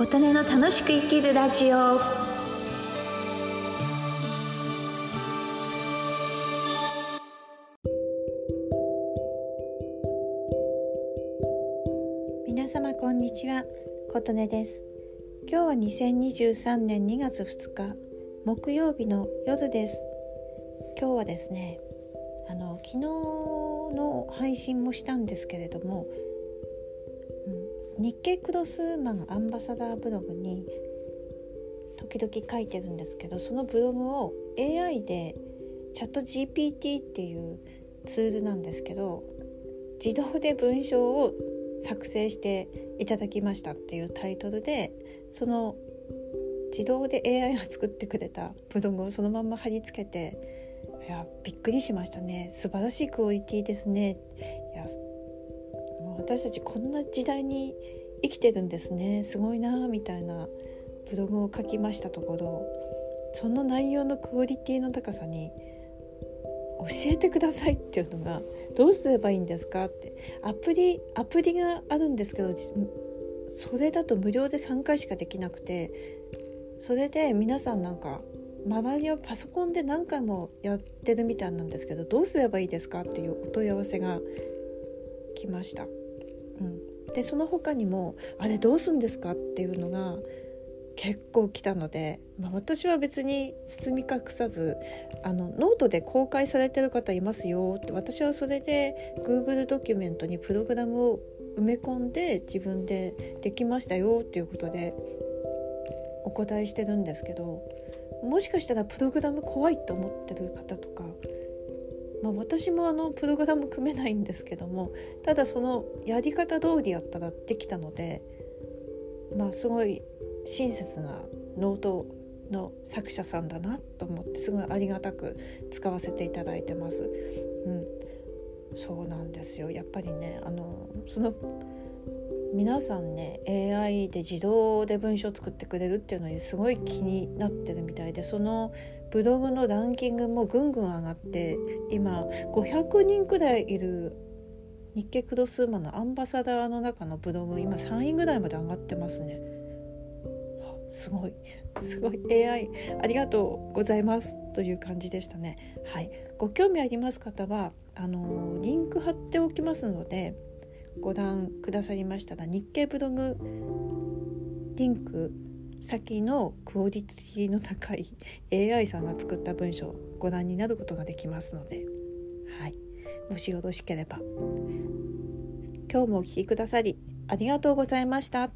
琴音の楽しく生きるラジオ。皆様こんにちは。琴音です。今日は2023年2月2日木曜日の夜です。今日はですねあの昨日の配信もしたんですけれども日経クロスマンアンバサダーブログに時々書いてるんですけどそのブログを AI でチャット GPT っていうツールなんですけど自動で文章を作成していただきましたっていうタイトルでその自動で AI が作ってくれたブログをそのまま貼り付けていやびっくりしましたね。素晴らしいクオリティですね。私たちこんな時代に生きてるんですねすごいなみたいなブログを書きましたところその内容のクオリティの高さに教えてくださいっていうのがどうすればいいんですかってアプリアプリがあるんですけどそれだと無料で3回しかできなくてそれで皆さんなんか周りはパソコンで何回もやってるみたいなんですけどどうすればいいですかっていうお問い合わせが来ました。でその他にも「あれどうすんですか?」っていうのが結構来たので、まあ、私は別に包み隠さずあのノートで公開されてる方いますよって私はそれで Google ドキュメントにプログラムを埋め込んで自分でできましたよっていうことでお答えしてるんですけどもしかしたらプログラム怖いと思ってる方とかまあ、私もあのプログラム組めないんですけどもただそのやり方通りやったらできたのでまあすごい親切なノートの作者さんだなと思ってすごいありがたく使わせていただいてます。うん、そうなんですよやっぱりねあのその皆さんね AI で自動で文章を作ってくれるっていうのにすごい気になってるみたいでそのブログのランキングもぐんぐん上がって今500人くらいいる日経クロスウーマンのアンバサダーの中のブログ今3位ぐらいまで上がってますね。すごいすごい AI ありがとうございますという感じでしたね。はい、ご興味あります方はあのリンク貼っておきますのでご覧くださりましたら日経ブログリンク先のクオリティの高い AI さんが作った文章をご覧になることができますので、はい、もしよろしければ今日もお聴きくださりありがとうございました。